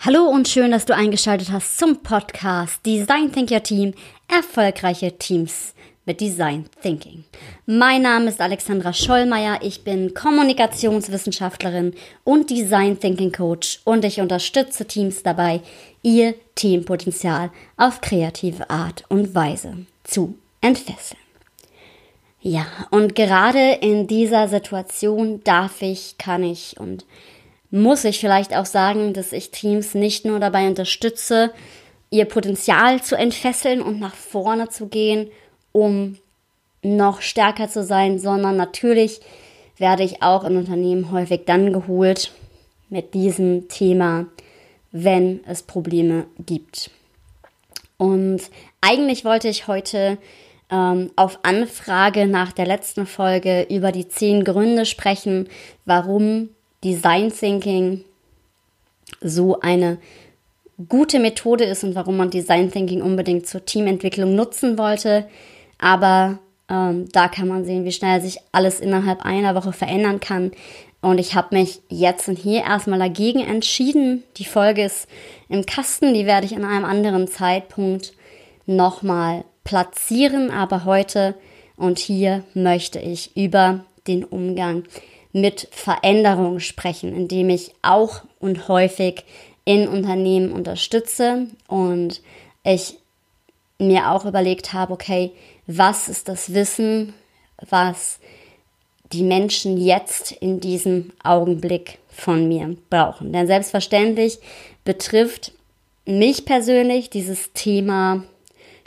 Hallo und schön, dass du eingeschaltet hast zum Podcast Design Think Your Team. Erfolgreiche Teams mit Design Thinking. Mein Name ist Alexandra Schollmeier. Ich bin Kommunikationswissenschaftlerin und Design Thinking Coach und ich unterstütze Teams dabei, ihr Teampotenzial auf kreative Art und Weise zu entfesseln. Ja, und gerade in dieser Situation darf ich, kann ich und muss ich vielleicht auch sagen, dass ich Teams nicht nur dabei unterstütze, ihr Potenzial zu entfesseln und nach vorne zu gehen, um noch stärker zu sein, sondern natürlich werde ich auch in Unternehmen häufig dann geholt mit diesem Thema, wenn es Probleme gibt. Und eigentlich wollte ich heute ähm, auf Anfrage nach der letzten Folge über die zehn Gründe sprechen, warum Design Thinking so eine gute Methode ist und warum man Design Thinking unbedingt zur Teamentwicklung nutzen wollte. Aber ähm, da kann man sehen, wie schnell sich alles innerhalb einer Woche verändern kann. Und ich habe mich jetzt und hier erstmal dagegen entschieden. Die Folge ist im Kasten, die werde ich an einem anderen Zeitpunkt nochmal platzieren. Aber heute und hier möchte ich über den Umgang mit Veränderungen sprechen, indem ich auch und häufig in Unternehmen unterstütze und ich mir auch überlegt habe, okay, was ist das Wissen, was die Menschen jetzt in diesem Augenblick von mir brauchen. Denn selbstverständlich betrifft mich persönlich dieses Thema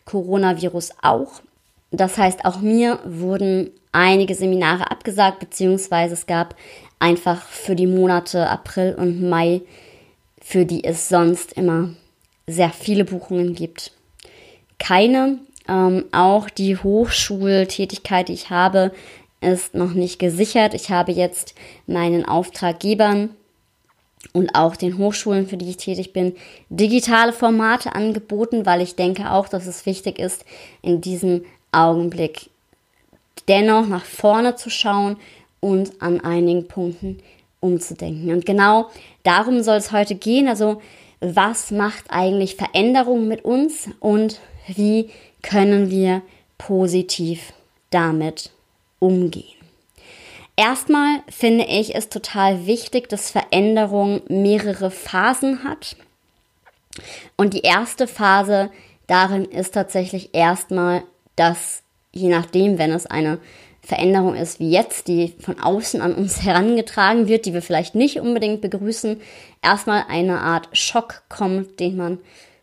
Coronavirus auch. Das heißt, auch mir wurden einige Seminare abgesagt, beziehungsweise es gab einfach für die Monate April und Mai, für die es sonst immer sehr viele Buchungen gibt. Keine, ähm, auch die Hochschultätigkeit, die ich habe, ist noch nicht gesichert. Ich habe jetzt meinen Auftraggebern und auch den Hochschulen, für die ich tätig bin, digitale Formate angeboten, weil ich denke auch, dass es wichtig ist, in diesem Augenblick dennoch nach vorne zu schauen und an einigen Punkten umzudenken. Und genau darum soll es heute gehen. Also was macht eigentlich Veränderung mit uns und wie können wir positiv damit umgehen? Erstmal finde ich es total wichtig, dass Veränderung mehrere Phasen hat. Und die erste Phase darin ist tatsächlich erstmal, dass je nachdem, wenn es eine Veränderung ist wie jetzt, die von außen an uns herangetragen wird, die wir vielleicht nicht unbedingt begrüßen, erstmal eine Art Schock kommt, den man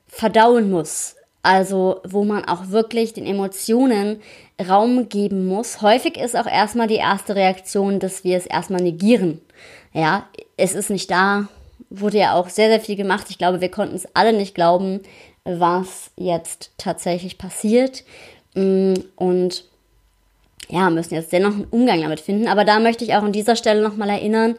verdauen muss. Also wo man auch wirklich den Emotionen Raum geben muss. Häufig ist auch erstmal die erste Reaktion, dass wir es erstmal negieren. Ja, es ist nicht da, wurde ja auch sehr, sehr viel gemacht. Ich glaube, wir konnten es alle nicht glauben, was jetzt tatsächlich passiert. Mm, und ja, müssen jetzt dennoch einen Umgang damit finden. Aber da möchte ich auch an dieser Stelle nochmal erinnern,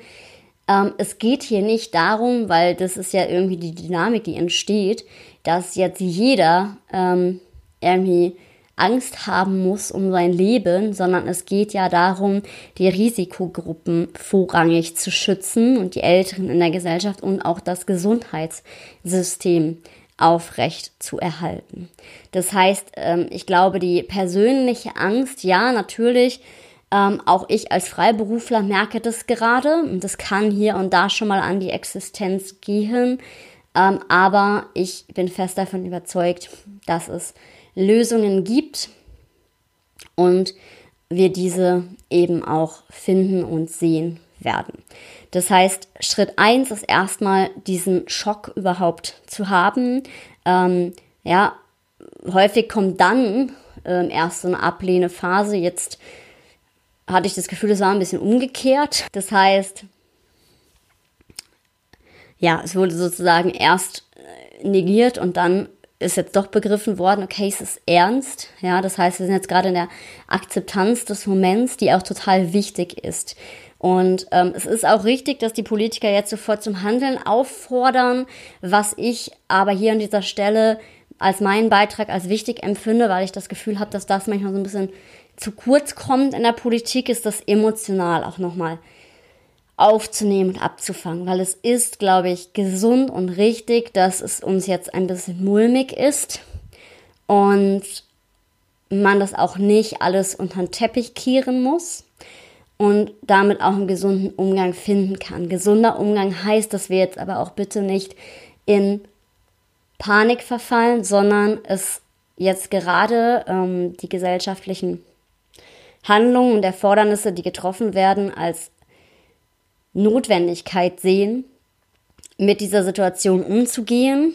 ähm, es geht hier nicht darum, weil das ist ja irgendwie die Dynamik, die entsteht, dass jetzt jeder ähm, irgendwie Angst haben muss um sein Leben, sondern es geht ja darum, die Risikogruppen vorrangig zu schützen und die Älteren in der Gesellschaft und auch das Gesundheitssystem aufrecht zu erhalten. Das heißt, ähm, ich glaube, die persönliche Angst, ja, natürlich, ähm, auch ich als Freiberufler merke das gerade und das kann hier und da schon mal an die Existenz gehen. Ähm, aber ich bin fest davon überzeugt, dass es Lösungen gibt und wir diese eben auch finden und sehen werden. Das heißt, Schritt eins ist erstmal diesen Schock überhaupt zu haben. Ähm, ja, häufig kommt dann ähm, erst so eine Ablehnphase. Jetzt hatte ich das Gefühl, es war ein bisschen umgekehrt. Das heißt, ja, es wurde sozusagen erst äh, negiert und dann ist jetzt doch begriffen worden, okay, es ist ernst. Ja, das heißt, wir sind jetzt gerade in der Akzeptanz des Moments, die auch total wichtig ist. Und ähm, es ist auch richtig, dass die Politiker jetzt sofort zum Handeln auffordern, was ich aber hier an dieser Stelle als meinen Beitrag als wichtig empfinde, weil ich das Gefühl habe, dass das manchmal so ein bisschen zu kurz kommt in der Politik, ist das emotional auch nochmal aufzunehmen und abzufangen, weil es ist, glaube ich, gesund und richtig, dass es uns jetzt ein bisschen mulmig ist und man das auch nicht alles unter den Teppich kehren muss und damit auch einen gesunden Umgang finden kann. Gesunder Umgang heißt, dass wir jetzt aber auch bitte nicht in Panik verfallen, sondern es jetzt gerade ähm, die gesellschaftlichen Handlungen und Erfordernisse, die getroffen werden, als Notwendigkeit sehen, mit dieser Situation umzugehen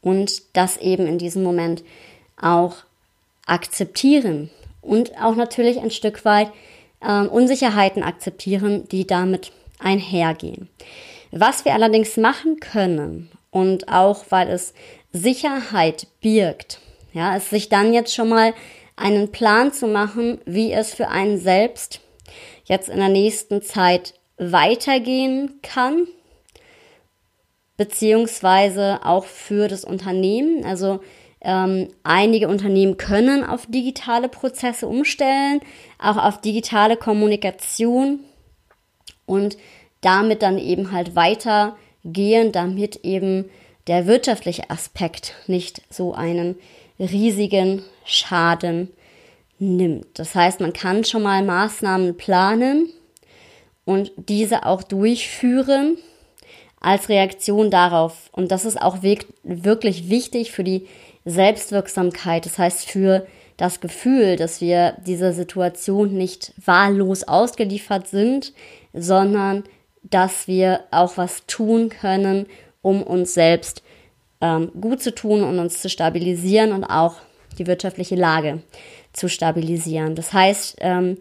und das eben in diesem Moment auch akzeptieren und auch natürlich ein Stück weit äh, Unsicherheiten akzeptieren, die damit einhergehen. Was wir allerdings machen können und auch weil es Sicherheit birgt, ja, ist sich dann jetzt schon mal einen Plan zu machen, wie es für einen selbst jetzt in der nächsten Zeit weitergehen kann, beziehungsweise auch für das Unternehmen. Also ähm, einige Unternehmen können auf digitale Prozesse umstellen, auch auf digitale Kommunikation und damit dann eben halt weitergehen, damit eben der wirtschaftliche Aspekt nicht so einen riesigen Schaden nimmt. Das heißt, man kann schon mal Maßnahmen planen und diese auch durchführen als Reaktion darauf. Und das ist auch wirklich wichtig für die Selbstwirksamkeit. Das heißt, für das Gefühl, dass wir dieser Situation nicht wahllos ausgeliefert sind, sondern dass wir auch was tun können, um uns selbst ähm, gut zu tun und uns zu stabilisieren und auch die wirtschaftliche Lage zu stabilisieren. Das heißt, ähm,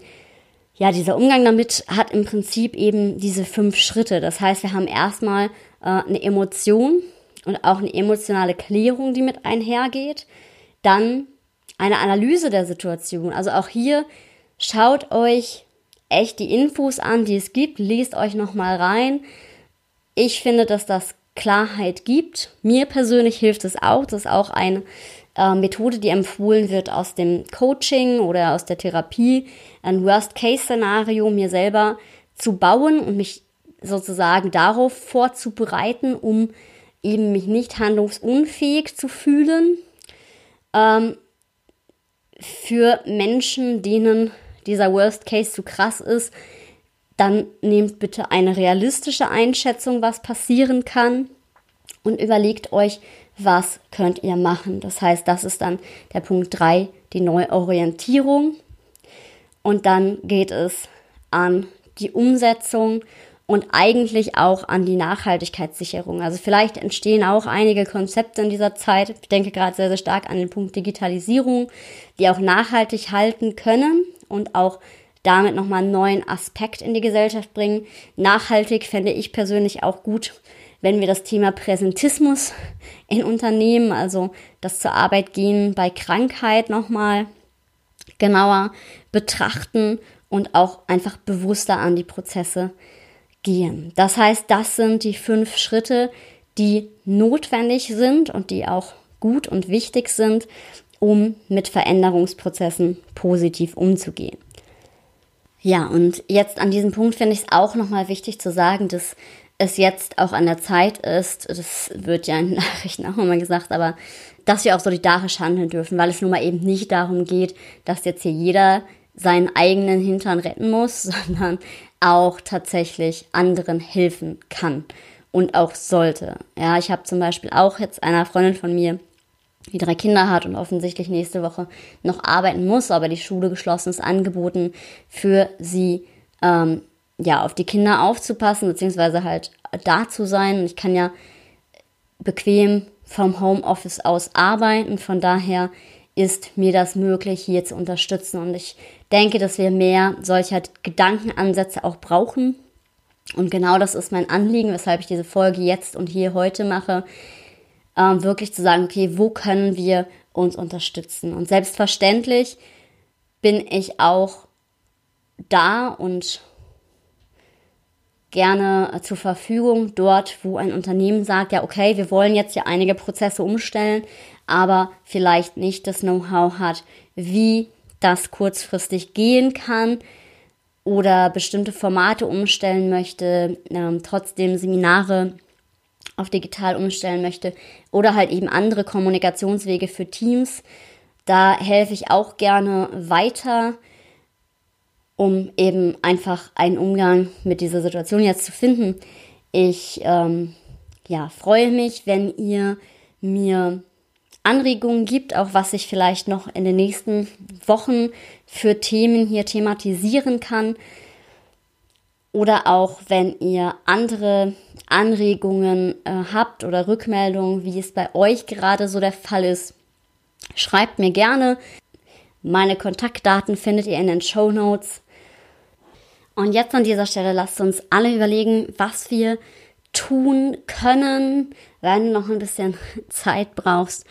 ja, dieser Umgang damit hat im Prinzip eben diese fünf Schritte. Das heißt, wir haben erstmal äh, eine Emotion und auch eine emotionale Klärung, die mit einhergeht. Dann eine Analyse der Situation. Also auch hier schaut euch echt die Infos an, die es gibt, lest euch nochmal rein. Ich finde, dass das Klarheit gibt. Mir persönlich hilft es auch. Das ist auch eine äh, Methode, die empfohlen wird aus dem Coaching oder aus der Therapie, ein Worst-Case-Szenario mir selber zu bauen und mich sozusagen darauf vorzubereiten, um eben mich nicht handlungsunfähig zu fühlen. Ähm, für Menschen, denen dieser Worst Case zu krass ist, dann nehmt bitte eine realistische Einschätzung, was passieren kann und überlegt euch, was könnt ihr machen. Das heißt, das ist dann der Punkt 3, die Neuorientierung. Und dann geht es an die Umsetzung und eigentlich auch an die Nachhaltigkeitssicherung. Also vielleicht entstehen auch einige Konzepte in dieser Zeit. Ich denke gerade sehr, sehr stark an den Punkt Digitalisierung, die auch nachhaltig halten können und auch damit nochmal einen neuen Aspekt in die Gesellschaft bringen. Nachhaltig fände ich persönlich auch gut, wenn wir das Thema Präsentismus in Unternehmen, also das zur Arbeit gehen bei Krankheit nochmal genauer betrachten und auch einfach bewusster an die Prozesse gehen. Das heißt, das sind die fünf Schritte, die notwendig sind und die auch gut und wichtig sind, um mit Veränderungsprozessen positiv umzugehen. Ja, und jetzt an diesem Punkt finde ich es auch nochmal wichtig zu sagen, dass es jetzt auch an der Zeit ist, das wird ja in Nachrichten auch immer gesagt, aber dass wir auch solidarisch handeln dürfen, weil es nun mal eben nicht darum geht, dass jetzt hier jeder seinen eigenen Hintern retten muss, sondern auch tatsächlich anderen helfen kann und auch sollte. Ja, ich habe zum Beispiel auch jetzt einer Freundin von mir die drei Kinder hat und offensichtlich nächste Woche noch arbeiten muss, aber die Schule geschlossen ist, angeboten für sie, ähm, ja, auf die Kinder aufzupassen, beziehungsweise halt da zu sein. Und ich kann ja bequem vom Homeoffice aus arbeiten. Von daher ist mir das möglich, hier zu unterstützen. Und ich denke, dass wir mehr solcher Gedankenansätze auch brauchen. Und genau das ist mein Anliegen, weshalb ich diese Folge jetzt und hier heute mache ähm, wirklich zu sagen, okay, wo können wir uns unterstützen? Und selbstverständlich bin ich auch da und gerne zur Verfügung dort, wo ein Unternehmen sagt, ja, okay, wir wollen jetzt ja einige Prozesse umstellen, aber vielleicht nicht das Know-how hat, wie das kurzfristig gehen kann. oder bestimmte Formate umstellen möchte, ähm, trotzdem Seminare auf digital umstellen möchte oder halt eben andere Kommunikationswege für Teams. Da helfe ich auch gerne weiter, um eben einfach einen Umgang mit dieser Situation jetzt zu finden. Ich ähm, ja, freue mich, wenn ihr mir Anregungen gibt, auch was ich vielleicht noch in den nächsten Wochen für Themen hier thematisieren kann. Oder auch wenn ihr andere Anregungen äh, habt oder Rückmeldungen, wie es bei euch gerade so der Fall ist, schreibt mir gerne. Meine Kontaktdaten findet ihr in den Show Notes. Und jetzt an dieser Stelle lasst uns alle überlegen, was wir tun können, wenn du noch ein bisschen Zeit brauchst,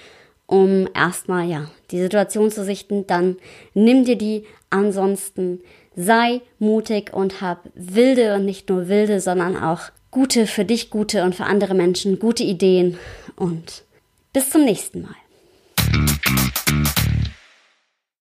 um erstmal ja die Situation zu sichten, dann nimm dir die. Ansonsten sei mutig und hab wilde und nicht nur wilde, sondern auch gute für dich gute und für andere Menschen gute Ideen und bis zum nächsten Mal.